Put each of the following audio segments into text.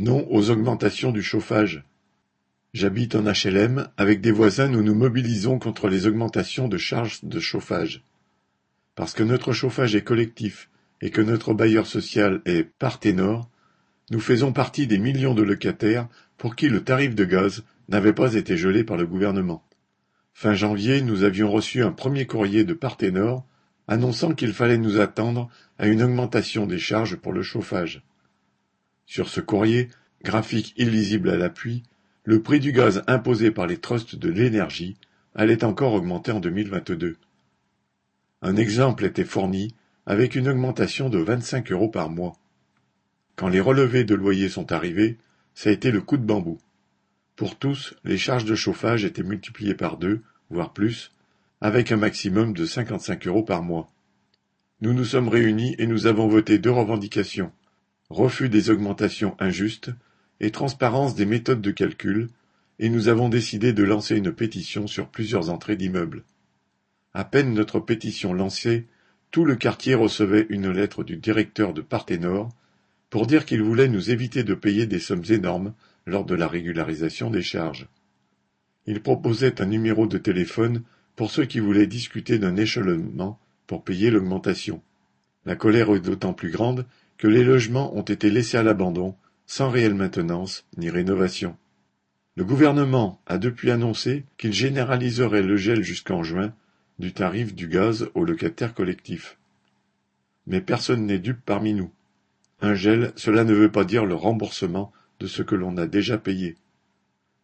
Non aux augmentations du chauffage. J'habite en HLM, avec des voisins nous nous mobilisons contre les augmentations de charges de chauffage. Parce que notre chauffage est collectif et que notre bailleur social est Parténor, nous faisons partie des millions de locataires pour qui le tarif de gaz n'avait pas été gelé par le gouvernement. Fin janvier, nous avions reçu un premier courrier de Parténor annonçant qu'il fallait nous attendre à une augmentation des charges pour le chauffage. Sur ce courrier, graphique illisible à l'appui, le prix du gaz imposé par les trusts de l'énergie allait encore augmenter en 2022. Un exemple était fourni avec une augmentation de 25 euros par mois. Quand les relevés de loyer sont arrivés, ça a été le coup de bambou. Pour tous, les charges de chauffage étaient multipliées par deux, voire plus, avec un maximum de 55 euros par mois. Nous nous sommes réunis et nous avons voté deux revendications refus des augmentations injustes et transparence des méthodes de calcul, et nous avons décidé de lancer une pétition sur plusieurs entrées d'immeubles. À peine notre pétition lancée, tout le quartier recevait une lettre du directeur de Parténor pour dire qu'il voulait nous éviter de payer des sommes énormes lors de la régularisation des charges. Il proposait un numéro de téléphone pour ceux qui voulaient discuter d'un échelonnement pour payer l'augmentation. La colère est d'autant plus grande que les logements ont été laissés à l'abandon, sans réelle maintenance ni rénovation. Le gouvernement a depuis annoncé qu'il généraliserait le gel jusqu'en juin du tarif du gaz aux locataires collectifs. Mais personne n'est dupe parmi nous. Un gel, cela ne veut pas dire le remboursement de ce que l'on a déjà payé.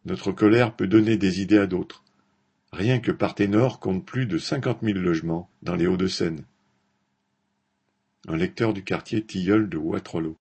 Notre colère peut donner des idées à d'autres. Rien que Parthénor compte plus de cinquante mille logements dans les Hauts-de-Seine. Un lecteur du quartier Tilleul de Waterloo.